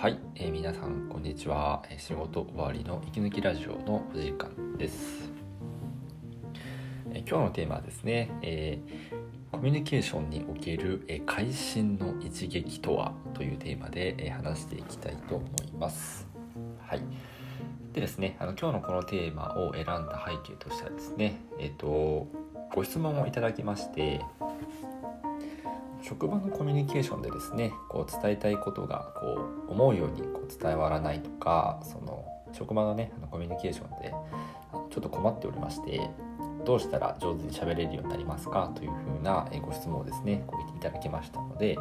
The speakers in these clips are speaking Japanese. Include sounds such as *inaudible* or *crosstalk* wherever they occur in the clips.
はい、えー、皆さんこんにちは、仕事終わりの息抜きラジオのお時間です、えー、今日のテーマはですね、えー、コミュニケーションにおける、え会心の一撃とはというテーマで、え話していきたいと思います。はい。でですねあの今日のこのテーマを選んだ背景としてはですねえっ、とご質問をいただきまして職場のコミュニケーションでですねこう伝えたいことがこう思うようにこう伝わらないとかその職場のねあのコミュニケーションでちょっと困っておりましてどうしたら上手に喋れるようになりますかというふうなご質問をですねごいただきましたので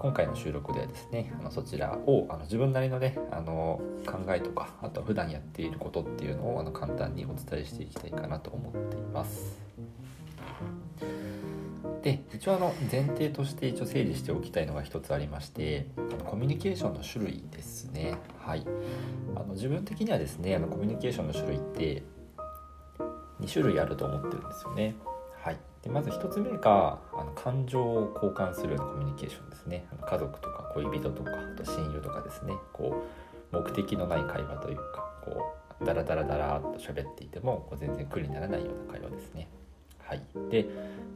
今回の収録ではですねあのそちらをあの自分なりのねあの考えとかあとは普段やっていることっていうのをあの簡単にお伝えしていきたいかなと思っています。で一応あの前提として一応整理しておきたいのが一つありましてあのコミュニケーションの種類ですね。はい。あの自分的にはですねあのコミュニケーションの種類って2種類あると思ってるんですよね。はい。でまず1つ目があの感情を交換するようなコミュニケーションですね。あの家族とか恋人とかあと親友とかですね。こう目的のない会話というかこうダラダラダラっと喋っていてもこう全然苦にならないような会話ですね。はい、で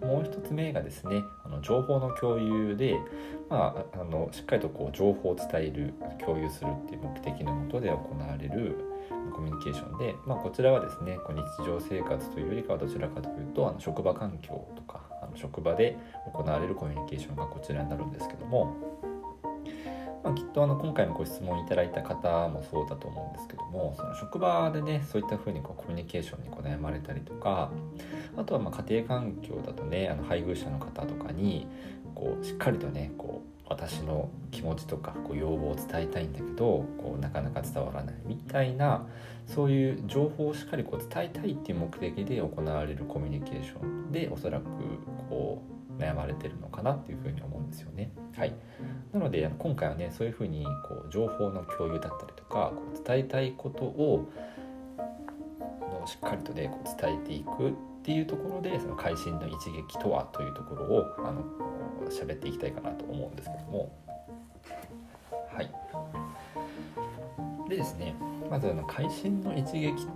もう一つ目がですねあの情報の共有で、まあ、あのしっかりとこう情報を伝える共有するっていう目的のもとで行われるコミュニケーションで、まあ、こちらはですねこう日常生活というよりかはどちらかというとあの職場環境とかあの職場で行われるコミュニケーションがこちらになるんですけどもきっとあの今回のご質問いただいた方もそうだと思うんですけどもその職場でねそういったふうにこうコミュニケーションにこう悩まれたりとかあとはまあ家庭環境だとねあの配偶者の方とかにこうしっかりとねこう私の気持ちとかこう要望を伝えたいんだけどこうなかなか伝わらないみたいなそういう情報をしっかりこう伝えたいっていう目的で行われるコミュニケーションでおそらくこう悩まれてるのかなっていうふうに思うんですよね。はい、なので今回はねそういうふうにこう情報の共有だったりとかこう伝えたいことをしっかりとねこう伝えていくっていうところでその会心の一撃とはというところをあの喋っていきたいかなと思うんですけども。はい。でですねまずあの会心の一撃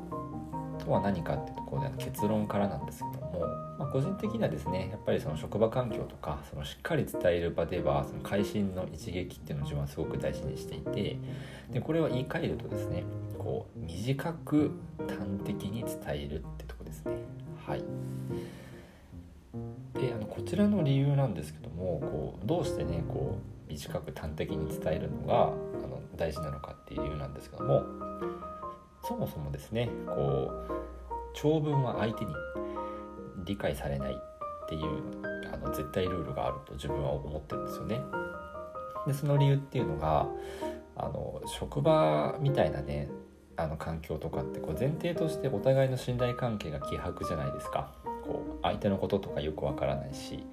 とは何かっていうところで結論からなんですけども、まあ、個人的にはですねやっぱりその職場環境とかそのしっかり伝える場ではその会心の一撃っていうのを自分はすごく大事にしていてでこれは言い換えるとですねこう短く端的に伝えるってとこですね。はい。であのこちらの理由なんですけどもこうどうしてねこう短く端的に伝えるのがあの大事なのかっていう理由なんですけどもそもそもですねこう長文は相手に理解されないっていうあの絶対ルールがあると自分は思ってるんですよね。でその理由っていうのがあの職場みたいなねあの環境とかってこう前提としてお互いの信頼関係が希薄じゃないですか。こう相手のこととかよくわからないし。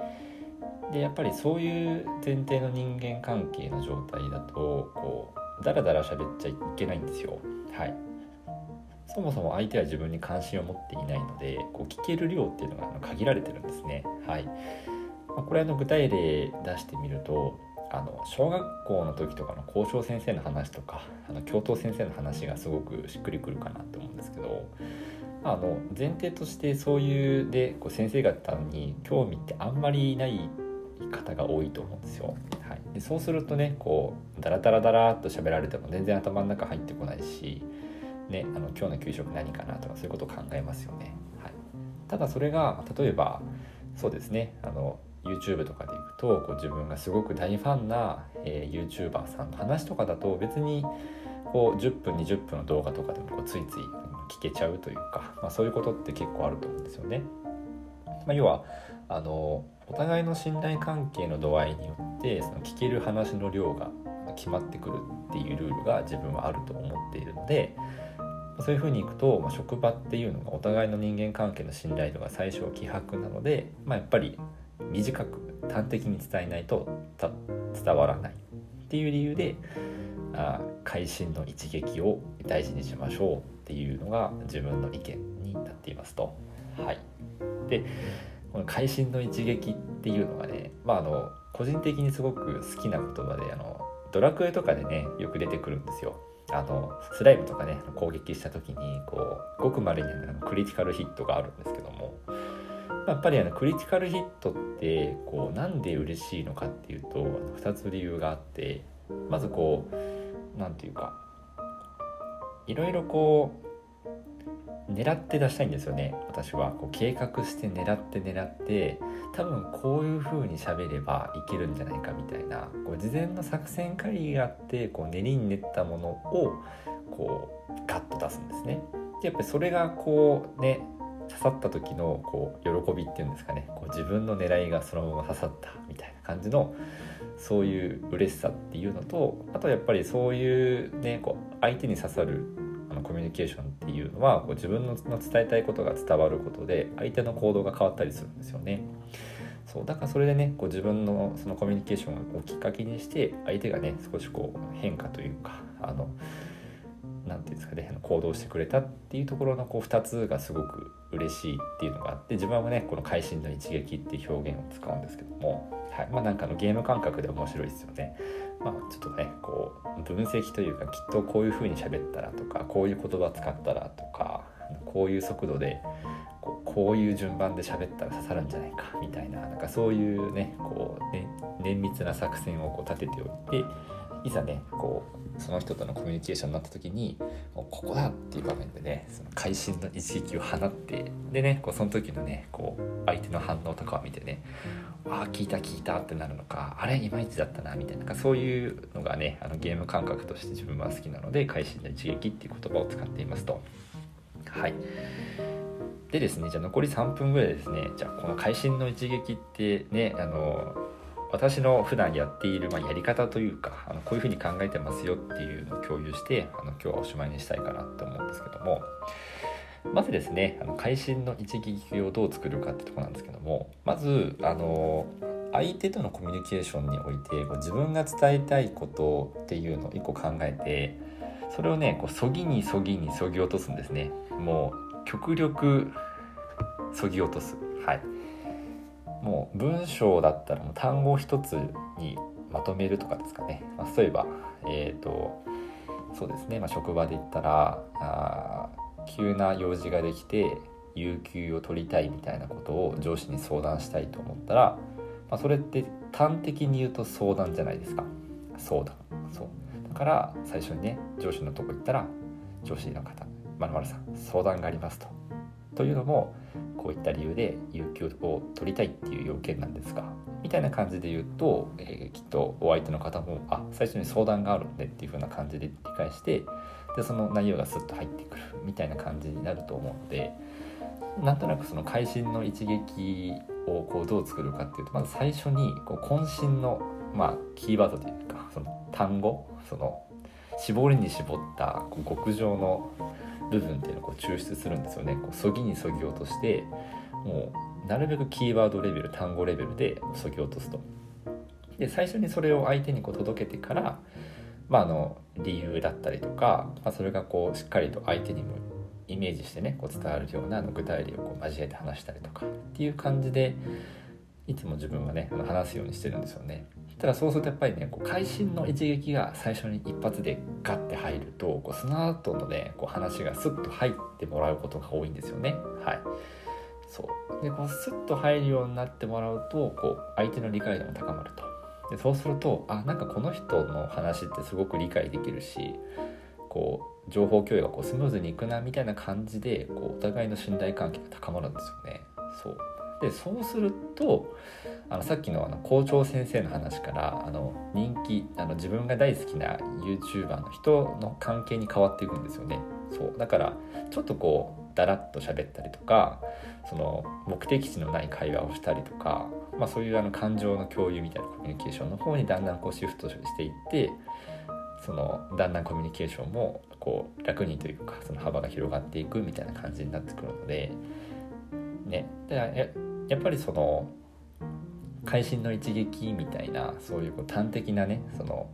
でやっぱりそういう前提の人間関係の状態だとこうダラダラ喋っちゃいけないんですよ。はい。そもそも相手は自分に関心を持っていないのでこう聞ける量っていうのが限られてるんですね。はいまあ、これあの具体例出してみるとあの小学校の時とかの校長先生の話とかあの教頭先生の話がすごくしっくりくるかなって思うんですけどあの前提としてそういうでこう先生方に興味ってあんまりない方が多いと思うんですよ。はい、でそうするとねこうダラダラダラっと喋られても全然頭の中入ってこないし、今日の給食何かなとかそういうことを考えますよね。はい、ただそれが例えばそうですねあの YouTube とかでいくとこう自分がすごく大ファンな、えー、YouTuber さんの話とかだと別にこう10分20分の動画とかでもこうついつい聞けちゃうというか、まあ、そういうことって結構あると思うんですよね。まあ、要はあのお互いの信頼関係の度合いによってその聞ける話の量が決まってくるっていうルールが自分はあると思っているのでそういうふうにいくと、まあ、職場っていうのがお互いの人間関係の信頼度が最小希薄なので、まあ、やっぱり短く端的に伝えないと伝わらないっていう理由であ会心の一撃を大事にしましょうっていうのが自分の意見になっていますと。はい、でこの会心の一撃っていうのがね、まあ、あの個人的にすごく好きな言葉であのドラクエとかでねよく出てくるんですよあのスライムとかね攻撃した時にこうごくまれにクリティカルヒットがあるんですけどもやっぱりあのクリティカルヒットってこうなんで嬉しいのかっていうと2つ理由があってまずこう何て言うかいろいろこう狙って出したいんですよね。私は。こう計画して狙って狙って多分こういう風に喋ればいけるんじゃないかみたいな。こう事前の作戦会議があってこう練りに練ったものをこうガッと出すんですね。でやっぱりそれがこうね刺さった時のこう喜びっていうんですかね。こう自分の狙いがそのまま刺さったみたいな感じのそういう嬉しさっていうのとあとやっぱりそういうねこう相手に刺さるコミュニケーションっていうのはこう自分の伝えたいことが伝わることで相手の行動が変わったりするんですよね。そうだからそれでねこう自分のそのコミュニケーションをきっかけにして相手がね少しこう変化というかあの何て言うんですかね行動してくれたっていうところのこう2つがすごく嬉しいっていうのがあって自分はねこの会心の一撃っていう表現を使うんですけども、はいまあ、なんかのゲーム感覚で面白いですよね。まあ、ちょっとねこう分析というかきっとこういうふうに喋ったらとかこういう言葉使ったらとかこういう速度でこうこういう順番で喋ったら刺さるんじゃないかみたいななんかそういうねこうね綿密な作戦をこう立てておいていざねこうその人とのコミュニケーションになった時にここだっていう場面でねその会心の一撃を放ってでねこうその時のねこう相手の反応とかを見てねああ聞いた聞いたってなるのかあれいまいちだったなみたいなそういうのがねあのゲーム感覚として自分は好きなので会心の一撃っていう言葉を使っていますと。はいでですねじゃあ残り3分ぐらいですね。じゃあこの会心の一撃ってねあの私の普段やっている、まあ、やり方というかあのこういうふうに考えてますよっていうのを共有してあの今日はおしまいにしたいかなと思うんですけども。まずですねあの会心の一撃をどう作るかってとこなんですけども。まずあの相手とのコミュニケーションにおいてこう自分が伝えたいことっていうのを一個考えてそれをねこうそぎにそぎにそぎ落とすんですね。もう極力そぎ落とす。はい。もう文章だったらもう単語一つにまとめるとかですかね、まあ、例えばえっ、ー、とそうですね、まあ、職場で言ったらあ急な用事ができて有給を取りたいみたいなことを上司に相談したいと思ったら、まあ、それって端的に言うと相談じゃないですか。相談。そう。だから最初にね上司のとこ行ったら上司の方。まるさん相談がありますと。というのもこういった理由で有給を取りたいっていう要件なんですがみたいな感じで言うと、えー、きっとお相手の方もあ最初に相談があるんでっていう風な感じで理解してでその内容がスッと入ってくるみたいな感じになると思うのでなんとなくその会心の一撃をこうどう作るかっていうとまず最初にこう渾身の、まあ、キーワードというかその単語その絞りに絞った極上の部分っていうのをこう抽出するんですよねこうそぎにそぎ落としてもうなるべくキーワードレベル単語レベルでそぎ落とすとで最初にそれを相手にこう届けてから、まあ、あの理由だったりとか、まあ、それがこうしっかりと相手にもイメージしてねこう伝わるようなあの具体例をこう交えて話したりとかっていう感じでいつも自分はね話すようにしてるんですよね。ただそうするとやっぱりねこう会心の一撃が最初に一発でガッて入るとこうその後のねこう話がスッと入ってもらうことが多いんですよね。はいそうでこうスッと入るようになってもらうとこう相手の理解度も高まるとでそうするとあなんかこの人の話ってすごく理解できるしこう情報共有がこうスムーズにいくなみたいな感じでこうお互いの信頼関係が高まるんですよね。そうでそうするとあのさっきのあの校長先生の話からあの人気あの自分が大好きな YouTuber の人の関係に変わっていくんですよね。そう。だからちょっとこうだらっと喋ったりとかその目的地のない会話をしたりとか、まあ、そういうあの感情の共有みたいなコミュニケーションの方にだんだんこうシフトしていってそのだんだんコミュニケーションもこう楽にというかその幅が広がっていくみたいな感じになってくるのでね。でやっぱりその会心の一撃みたいなそういうこう端的なねその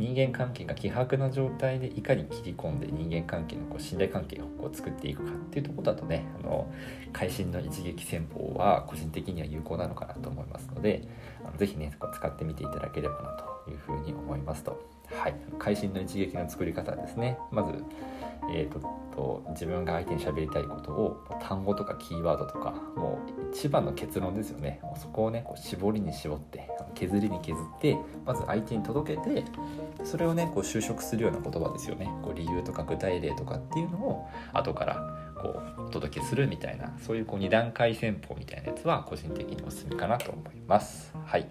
人間関係が希薄な状態でいかに切り込んで人間関係のこう信頼関係をこう作っていくかっていうとこだとねあの会心の一撃戦法は個人的には有効なのかなと思いますのであのぜひね使ってみていただければなというふうに思いますと。はい、会心の一撃の作り方ですねまず、えーと、と自分が相手に喋りたいことを単語とかキーワードとかもう一番の結論ですよね。そこをねこう絞りに絞って削りに削ってまず相手に届けてそれをねこう就職するような言葉ですよね。こう理由とか具体例とかっていうのを後からこうお届けするみたいなそういうこう2段階戦法みたいなやつは個人的におすすめかなと思います。はい。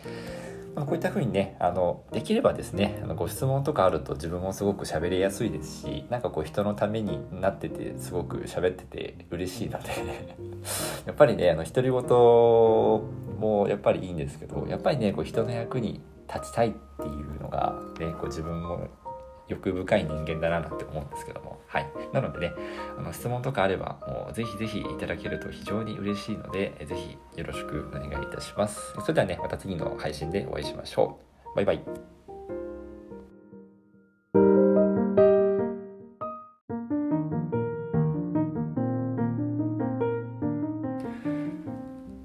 まあ、こういった風にねあのできればですねあのご質問とかあると自分もすごく喋りやすいですしなんかこう人のためになっててすごく喋ってて嬉しいので *laughs* やっぱりねあの独り言もやっぱりいいんですけどやっぱりねこう人の役に立ちたいっていうのがねこう自分も欲深い人間だななんて思うんですけども。はい。なのでねあの質問とかあればもうぜひぜひいただけると非常に嬉しいのでぜひよろしくお願いいたします。それではねまた次の配信でお会いしましょう。バイバイ。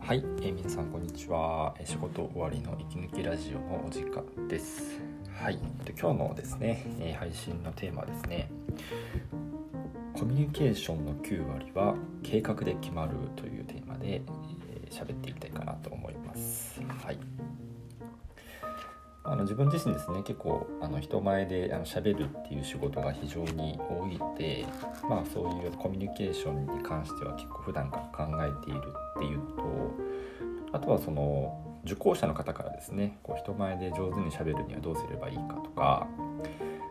はい、えー、皆さんこんにちは。仕事終わりの息抜きラジオのお時間です。はい、で今日のですね、えー、配信のテーマはですねコミュニケーションの9割は計画で決まるというテーマで喋、えー、っていきたいかなと思います。はいあの自分自身ですね結構あの人前であの喋るっていう仕事が非常に多いので、まあ、そういうコミュニケーションに関しては結構普段から考えているっていうとあとはその受講者の方からですねこう人前で上手にしゃべるにはどうすればいいかとか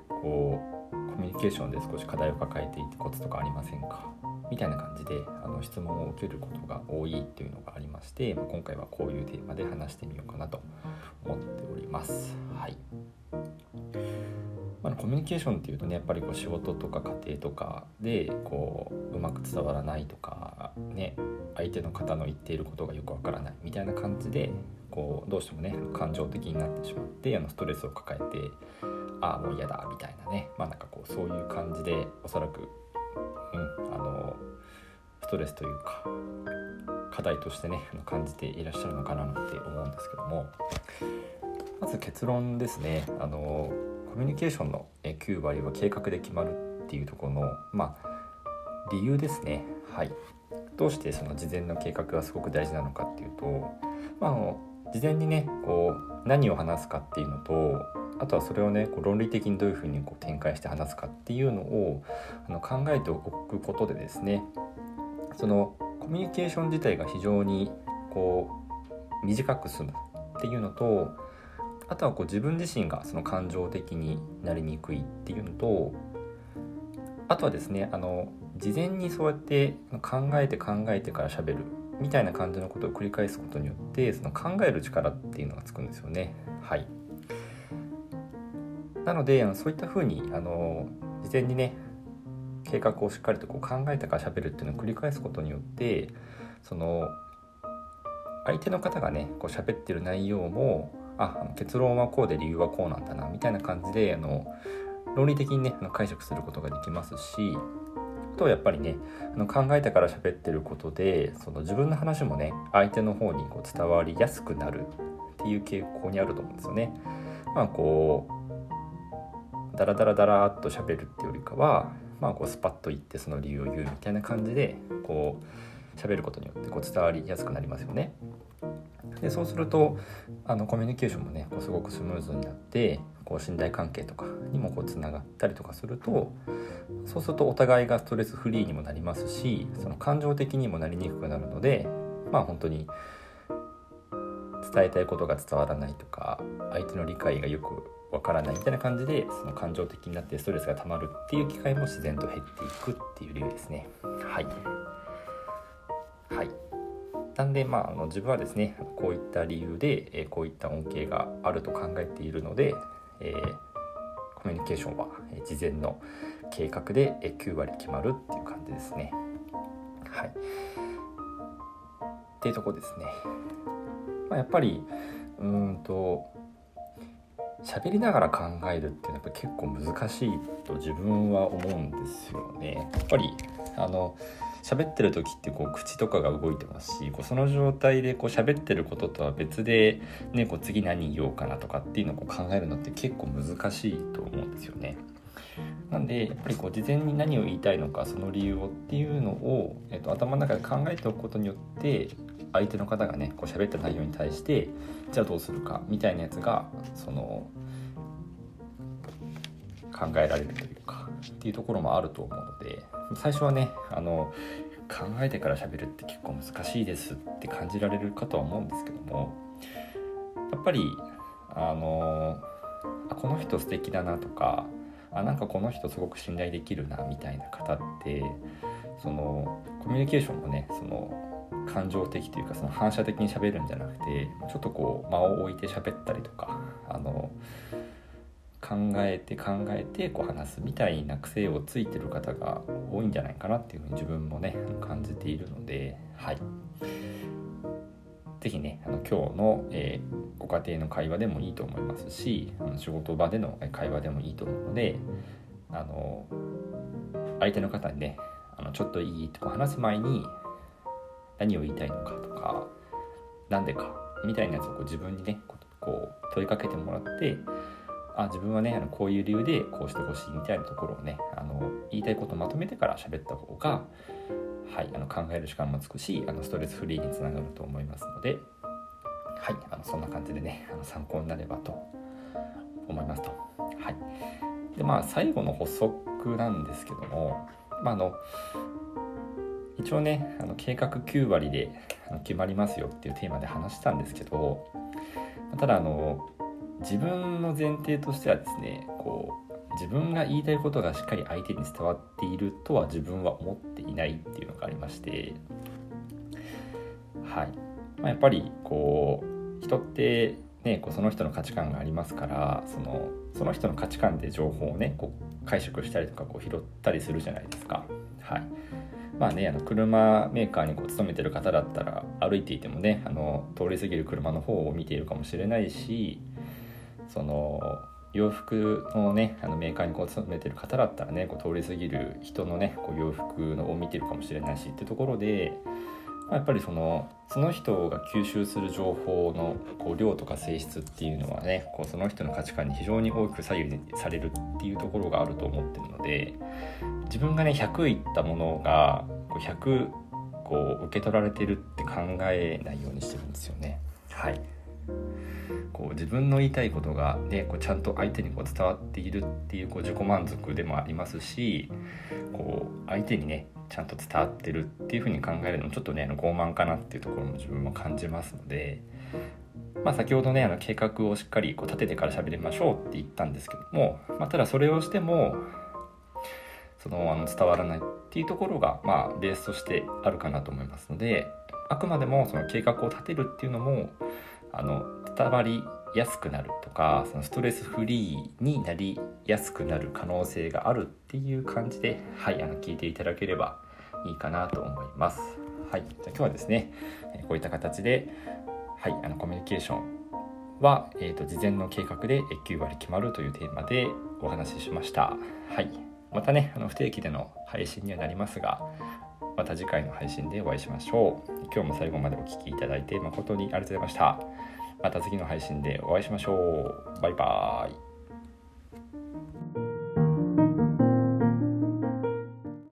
こうコミュニケーションで少し課題を抱えていてコツとかありませんか？みたいな感じであの質問を受けることが多いっていうのがありまして、今回はこういうテーマで話してみようかなと思っております。はい、コミュニケーションっていうとねやっぱりこう仕事とか家庭とかでこううまく伝わらないとかね相手の方の言っていることがよくわからないみたいな感じでこうどうしてもね感情的になってしまってあのストレスを抱えてああもう嫌だみたいなねまあなんかこうそういう感じでおそらく、うん、あのストレスというか課題としてね感じていらっしゃるのかななんて思うんですけどもまず結論ですね。あのコミュニケーションの9割は計画で決まるっていうところのまあ理由ですね。はい。どうしてその事前の計画がすごく大事なのかっていうと、まあ、あの事前にねこう何を話すかっていうのとあとはそれをねこう論理的にどういうふうにこう展開して話すかっていうのをあの考えておくことでですねそのコミュニケーション自体が非常にこう短く済むっていうのとあとはこう自分自身がその感情的になりにくいっていうのとあとはですねあの事前にそうやって考えて考えてから喋るみたいな感じのことを繰り返すことによってその考える力っていうのがつくんですよね。はい、なのであのそういったふうにあの事前にね計画をしっかりとこう考えてから喋るっていうのを繰り返すことによってその相手の方がねこう喋ってる内容もあ結論はこうで理由はこうなんだなみたいな感じであの論理的にね解釈することができますしあとはやっぱりねあの考えてから喋ってることでその自分の話もね相手の方にこう伝わりやすくなるっていう傾向にあると思うんですよね。まあこうダラダラダラっと喋るってよりかは、まあ、こうスパッと言ってその理由を言うみたいな感じでこう喋ることによってこう伝わりやすくなりますよね。でそうするとあのコミュニケーションもねこうすごくスムーズになってこう信頼関係とかにもこうつながったりとかするとそうするとお互いがストレスフリーにもなりますしその感情的にもなりにくくなるのでまあ本当に伝えたいことが伝わらないとか相手の理解がよくわからないみたいな感じでその感情的になってストレスが溜まるっていう機会も自然と減っていくっていう理由ですね。はい、はいなんで、まあ、あの自分はですねこういった理由で、えこういった恩恵があると考えているので、えー、コミュニケーションは事前の計画で9割決まるっていう感じですね。はい。っていうとこですね。まあ、やっぱりうんと喋りながら考えるっていうのはやっぱ結構難しいと自分は思うんですよね。やっぱりあの喋ってる時ってこう口とかが動いてますしこうその状態でこう喋ってることとは別で、ね、こう次何言おうかなとかっていうのをこう考えるのって結構難しいと思うんですよね。なんでやっぱりこう事前に何を言いたいのかその理由をっていうのを、えっと、頭の中で考えておくことによって相手の方がねこう喋った内容に対してじゃあどうするかみたいなやつがその考えられるというかっていうところもあると思うので最初はねあの考えてから喋るって結構難しいですって感じられるかとは思うんですけどもやっぱりあのあこの人素敵だなとかあなんかこの人すごく信頼できるなみたいな方ってそのコミュニケーションもねその感情的というかその反射的に喋るんじゃなくてちょっとこう間を置いて喋ったりとかあの考えて考えてこう話すみたいな癖をついてる方が多いんじゃないかなっていうふうに自分もね感じているのではい。是非ねあの今日の、えー、ご家庭の会話でもいいと思いますしあの仕事場での会話でもいいと思うのであの相手の方にねあのちょっといいと話す前に何を言いたいのかとか何でかみたいなやつをこう自分にねこう問いかけてもらってあ自分はねあのこういう理由でこうしてほしいみたいなところをねあの言いたいことをまとめてから喋った方が、はい、あの考える時間もつくしあのストレスフリーにつながると思いますので、はい、あのそんな感じでねあの参考になればと思いますと。はい、でまあ最後の補足なんですけども、まあ、あの一応ねあの計画9割で決まりますよっていうテーマで話したんですけどただあの自分の前提としてはですねこう自分が言いたいことがしっかり相手に伝わっているとは自分は思っていないっていうのがありましてはい、まあ、やっぱりこう人ってね、こうその人の価値観がありますからそのその人の価値観で情報をねこう解釈したりとかこう拾ったりするじゃないですか。はい、まあね、あの車メーカーにこう勤めてる方だったら歩いていてもねあの通り過ぎる車の方を見ているかもしれないしその洋服のねあのメーカーにこう勤めてる方だったらねこう通り過ぎる人のねこう洋服のを見てるかもしれないしってところで、まあ、やっぱりそのその人が吸収する情報のこう量とか性質っていうのはねこうその人の価値観に非常に大きく左右されるっていうところがあると思ってるので自分がね100いったものがこう100こう受け取られてるって考えないようにしてるんですよね。はいこう自分の言いたいことが、ね、こうちゃんと相手にこう伝わっているっていうこう自己満足でもありますしこう相手にねちゃんと伝わってるっていうふうに考えるのもちょっとね傲慢かなっていうところも自分も感じますので、まあ、先ほどねあの計画をしっかりこう立ててから喋りましょうって言ったんですけども、まあ、ただそれをしてもそのあの伝わらないっていうところが、まあ、ベースとしてあるかなと思いますのであくまでもその計画を立てるっていうのもあの伝わりやすくなるとかそのストレスフリーになりやすくなる可能性があるっていう感じで、はい、あの聞いていただければいいかなと思います。はい、じゃあ今日はですねこういった形で、はい、あのコミュニケーションは、えーと、事前の計画で9割決まるというテーマでお話ししました。はい、またねあの不定期での配信にはなりますがまた次回の配信でお会いしましょう。今日も最後までお聴きいただいて誠にありがとうございました。また次の配信でお会いしましょう。バイバーイ。